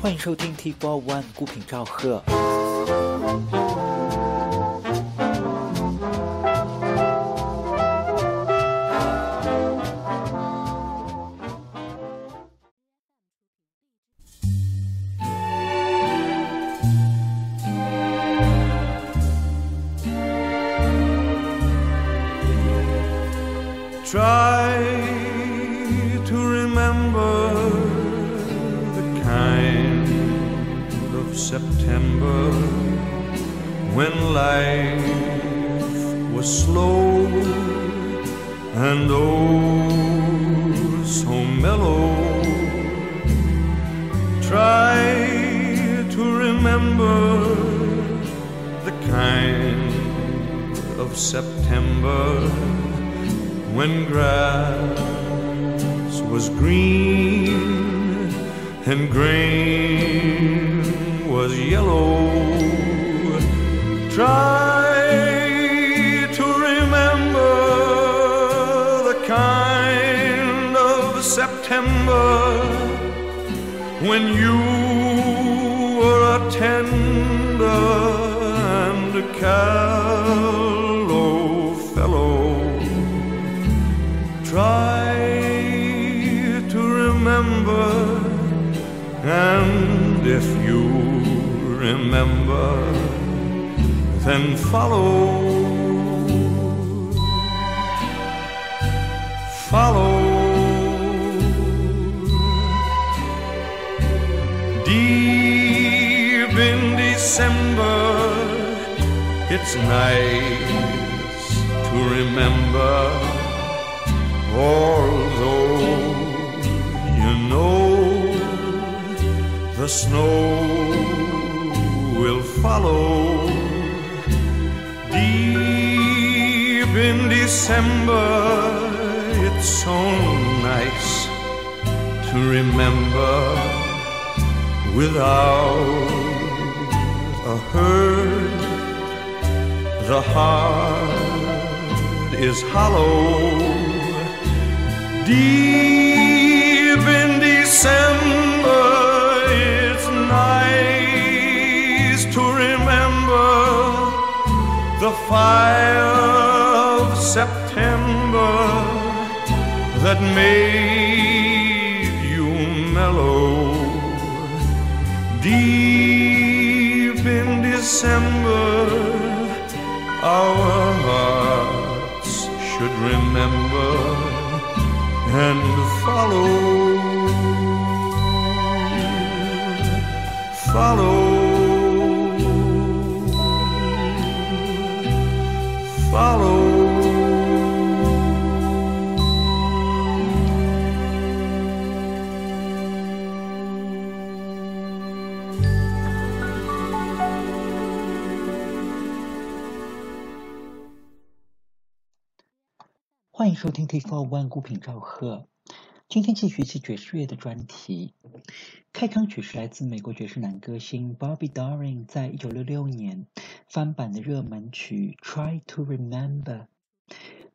欢迎收听 T 波 One 孤品赵贺。Was green and grain was yellow. Try to remember the kind of September when you were a tender and a callow if you remember, then follow. Follow. Deep in December, it's nice to remember although you know the snow will follow deep in December. It's so nice to remember without a hurt. The heart is hollow deep in December. Nice to remember the fire of September that made you mellow. Deep in December, our hearts should remember and follow, follow, follow. 欢迎收听 T Four One 孤品赵贺。今天继续一期爵士乐的专题。开场曲是来自美国爵士男歌星 Bobby Darin 在一九六六年翻版的热门曲《Try to Remember》。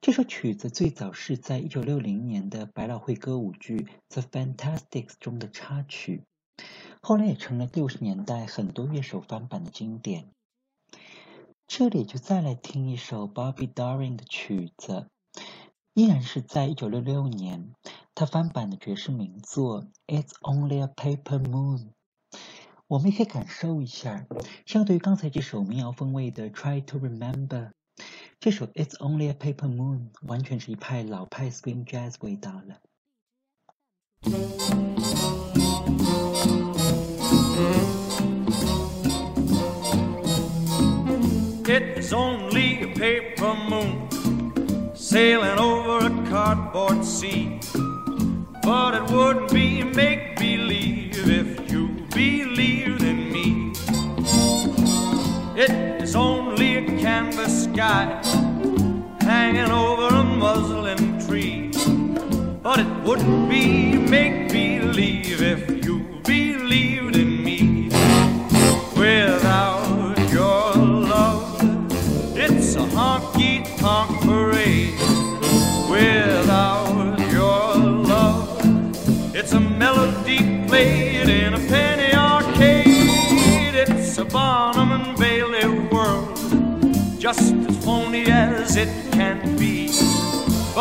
这首曲子最早是在一九六零年的百老汇歌舞剧《The Fantastics》中的插曲，后来也成了六十年代很多乐手翻版的经典。这里就再来听一首 Bobby Darin 的曲子。依然是在一九六六年，他翻版的爵士名作《It's Only a Paper Moon》。我们可以感受一下，相对于刚才这首民谣风味的《Try to Remember》，这首《It's Only a Paper Moon》完全是一派老派 swing jazz 味道了。It's only a paper moon sailing over a cardboard sea. But it wouldn't be make believe if you believed in me. It is only a canvas sky hanging over a muslin tree. But it wouldn't be make believe if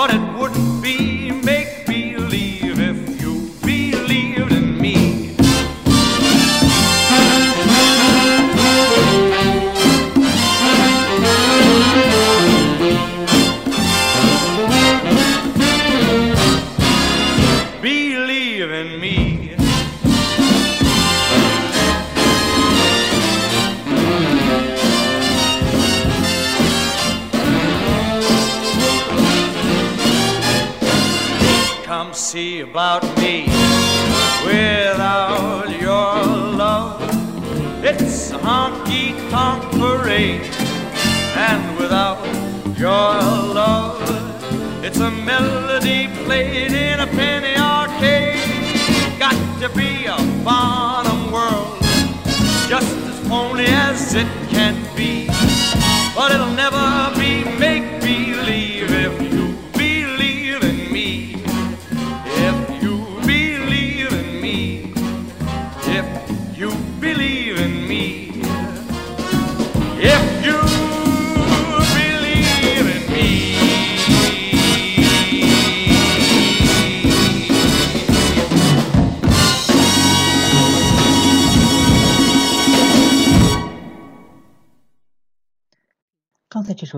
por it.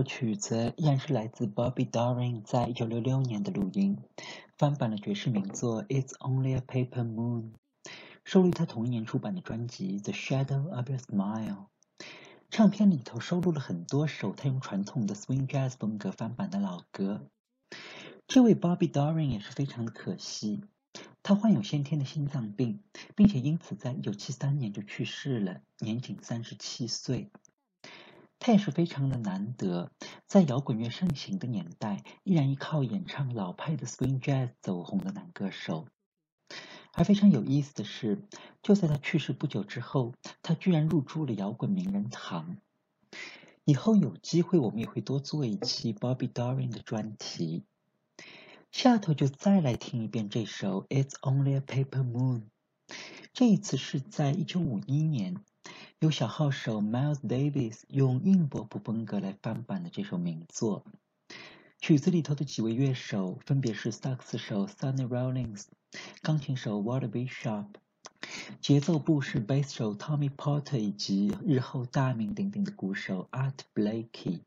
首曲子依然是来自 Bobby Darin 在一九六六年的录音，翻版了爵士名作《It's Only a Paper Moon》，收录他同一年出版的专辑《The Shadow of Your Smile》。唱片里头收录了很多首他用传统的 swing jazz 风格翻版的老歌。这位 Bobby Darin 也是非常的可惜，他患有先天的心脏病，并且因此在一九七三年就去世了，年仅三十七岁。他也是非常的难得，在摇滚乐盛行的年代，依然依靠演唱老派的 swing jazz 走红的男歌手。而非常有意思的是，就在他去世不久之后，他居然入住了摇滚名人堂。以后有机会，我们也会多做一期 Bobby Darin 的专题。下头就再来听一遍这首《It's Only a Paper Moon》。这一次是在一九五一年，由小号手 Miles Davis 用硬波普风格来翻版的这首名作。曲子里头的几位乐手分别是萨克斯手 Sunny Rollins 钢琴手 Waterby Shop 节奏部是 Bass 手 Tommy Porter 以及日后大名鼎鼎的鼓手 Art Blakey。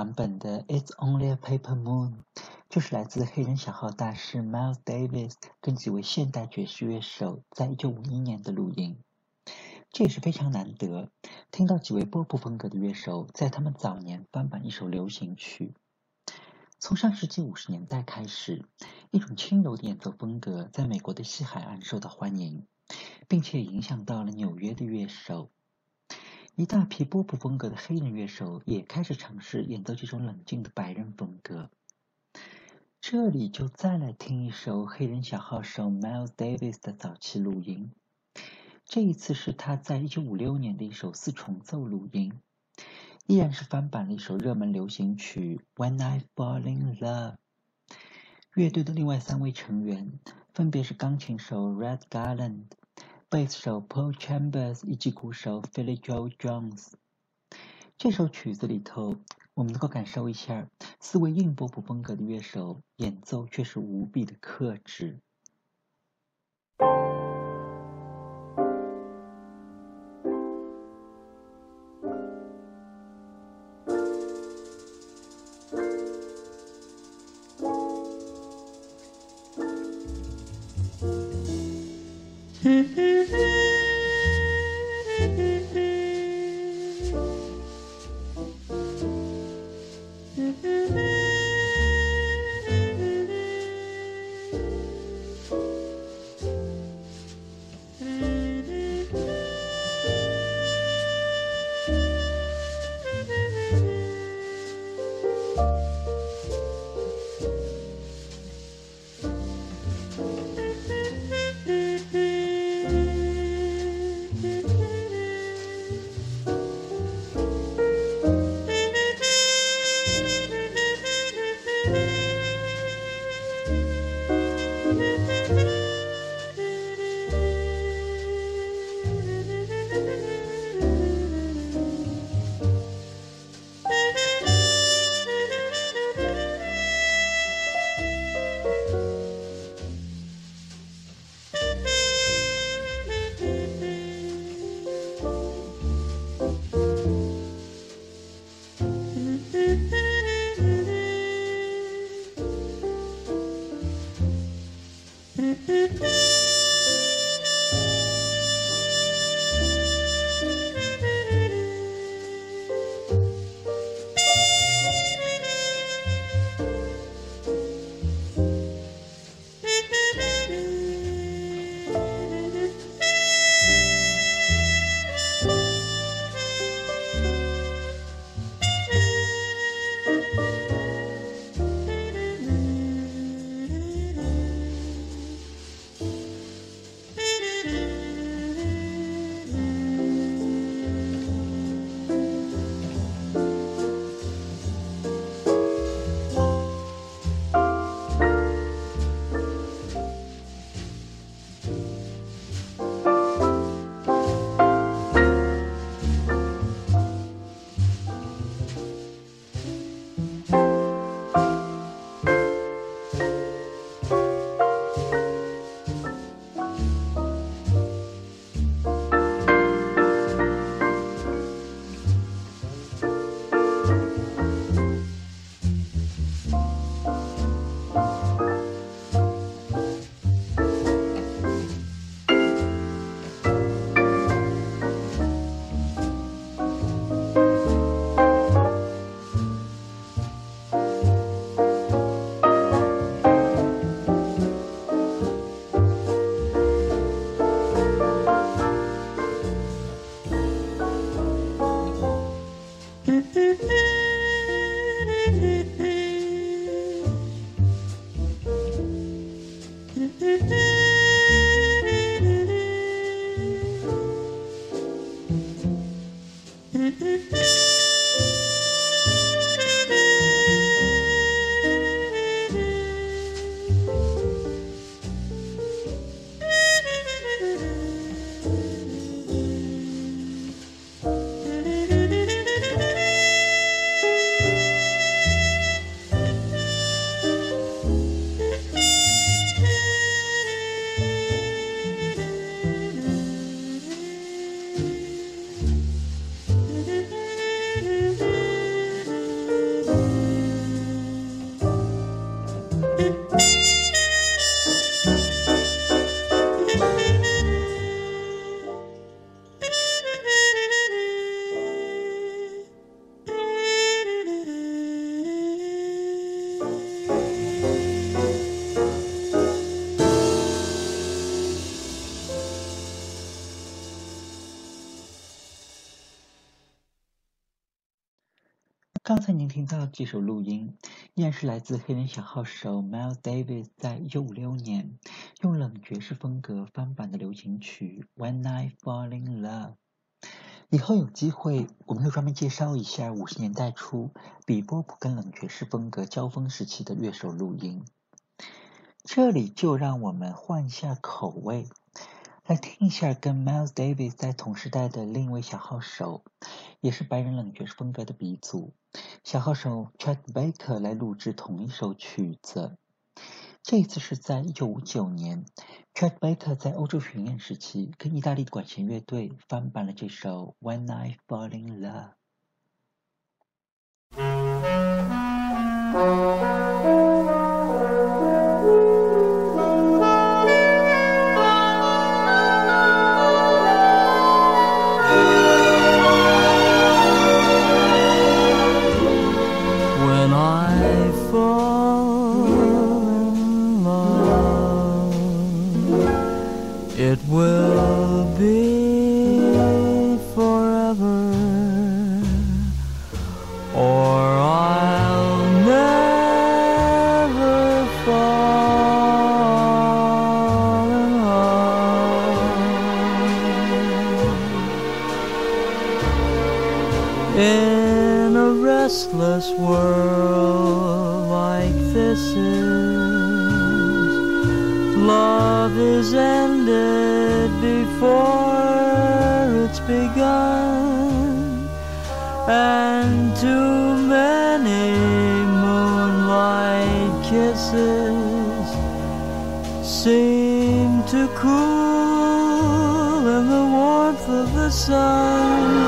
版本的《It's Only a Paper Moon》就是来自黑人小号大师 Miles Davis 跟几位现代爵士乐手在一九五一年的录音。这也是非常难得听到几位波普风格的乐手在他们早年翻版一首流行曲。从上世纪五十年代开始，一种轻柔的演奏风格在美国的西海岸受到欢迎，并且影响到了纽约的乐手。一大批波普风格的黑人乐手也开始尝试演奏这种冷静的白人风格。这里就再来听一首黑人小号手 Miles Davis 的早期录音。这一次是他在一九五六年的一首四重奏录音，依然是翻版了一首热门流行曲《When I Fall in Love》。乐队的另外三位成员分别是钢琴手 Red Garland、贝斯手 Paul Chambers 以及鼓手 Philly Joe Jones。这首曲子里头，我们能够感受一下四位硬波普风格的乐手演奏却是无比的克制。听到这首录音，依然是来自黑人小号手 Miles Davis 在1956年用冷爵士风格翻版的流行曲《When I Fall in Love》。以后有机会，我们会专门介绍一下五十年代初比波普跟冷爵士风格交锋时期的乐手录音。这里就让我们换一下口味。来听一下跟 Miles Davis 在同时代的另一位小号手，也是白人冷爵士风格的鼻祖，小号手 Chet Baker 来录制同一首曲子。这一次是在1959年，Chet Baker 在欧洲巡演时期，跟意大利管弦乐队翻版了这首 When I Fall in Love。And too many moonlight kisses seem to cool in the warmth of the sun.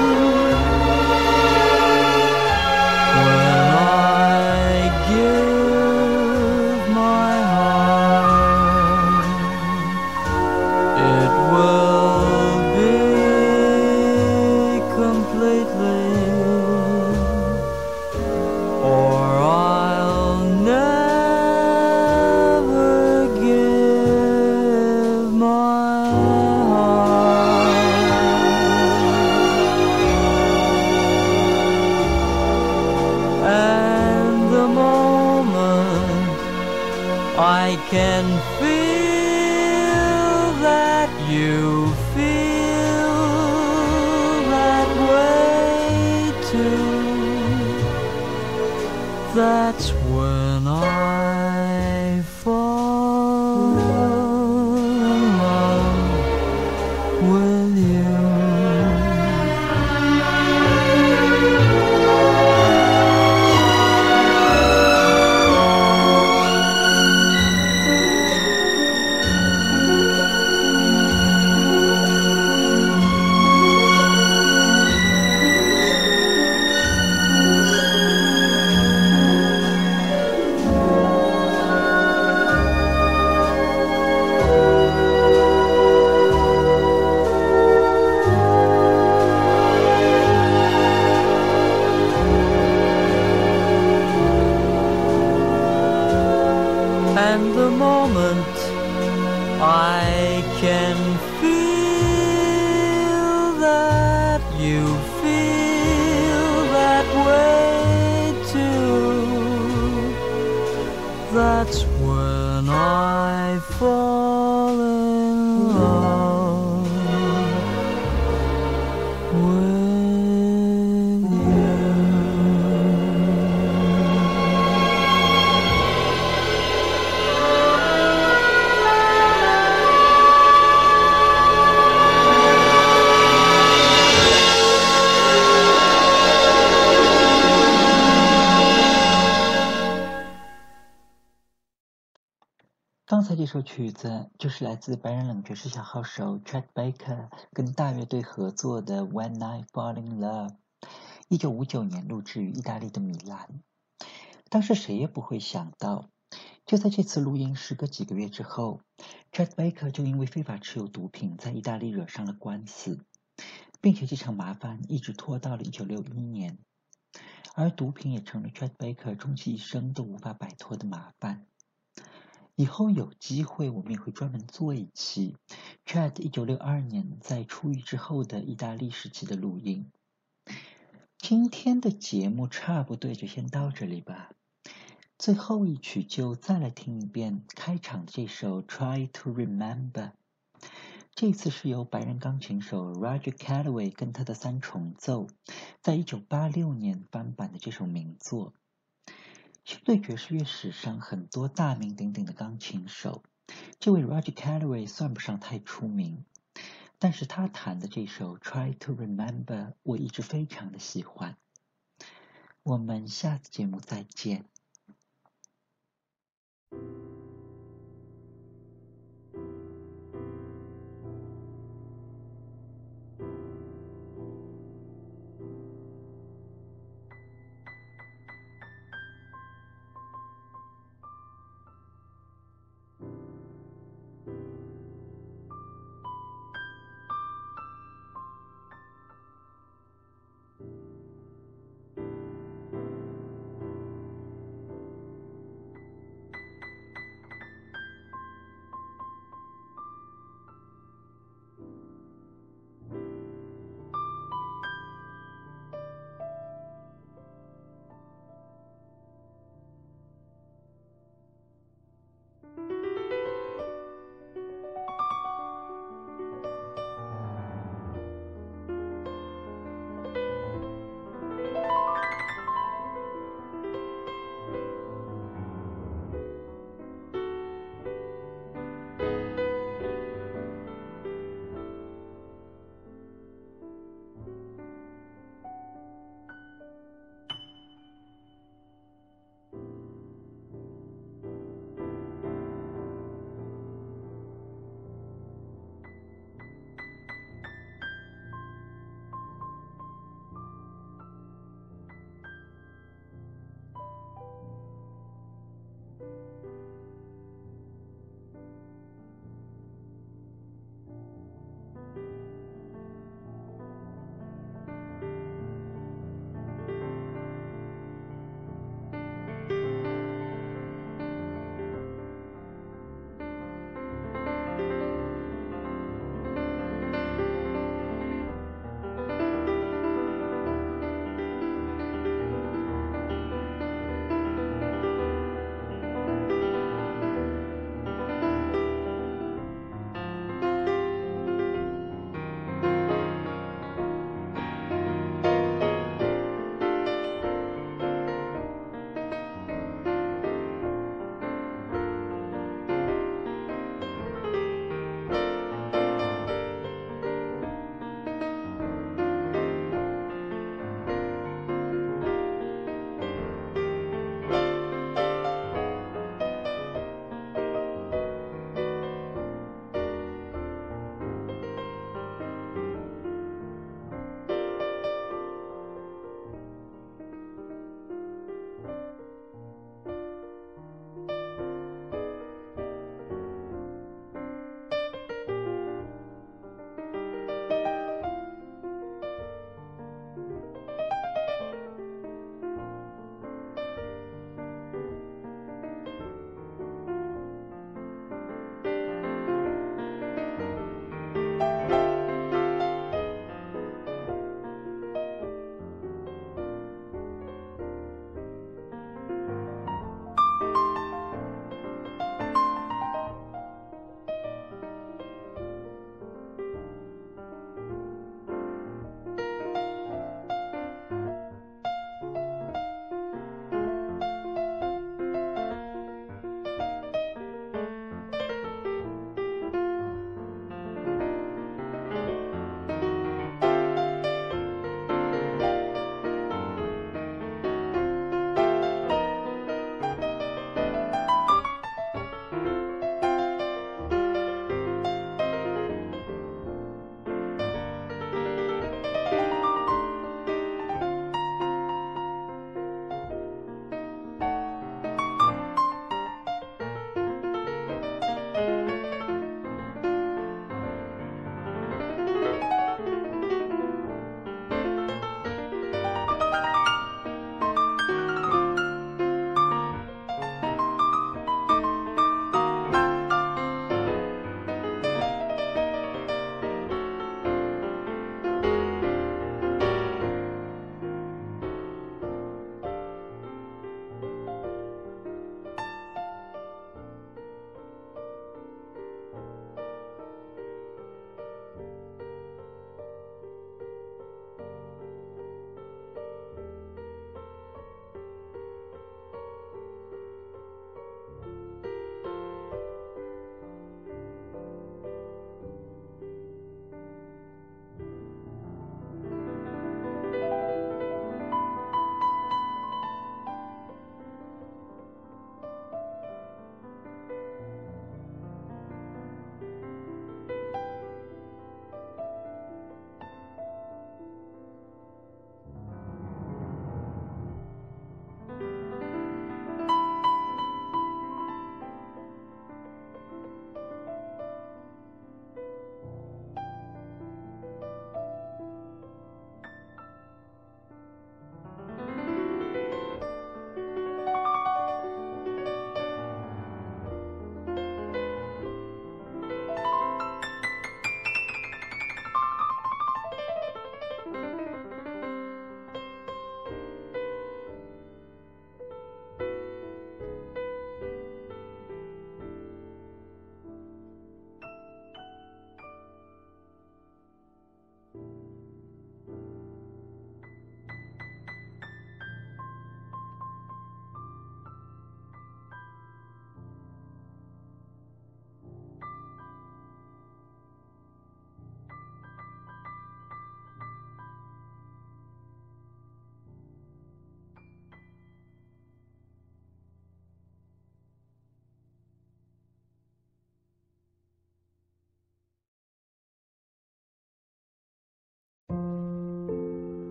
这首曲子就是来自白人冷爵士小号手 Chet Baker 跟大乐队合作的《When I Fall in Love》，一九五九年录制于意大利的米兰。当时谁也不会想到，就在这次录音时隔几个月之后，Chet Baker 就因为非法持有毒品在意大利惹上了官司，并且这场麻烦一直拖到了1961年，而毒品也成了 Chet Baker 终其一生都无法摆脱的麻烦。以后有机会我们也会专门做一期 Chet 1962年在出狱之后的意大利时期的录音。今天的节目差不多就先到这里吧。最后一曲就再来听一遍开场这首《Try to Remember》。这次是由白人钢琴手 Roger Calloway 跟他的三重奏，在一九八六年翻版的这首名作。相对爵士乐史上很多大名鼎鼎的钢琴手，这位 Roger Kelly 算不上太出名。但是他弹的这首《Try to Remember》，我一直非常的喜欢。我们下次节目再见。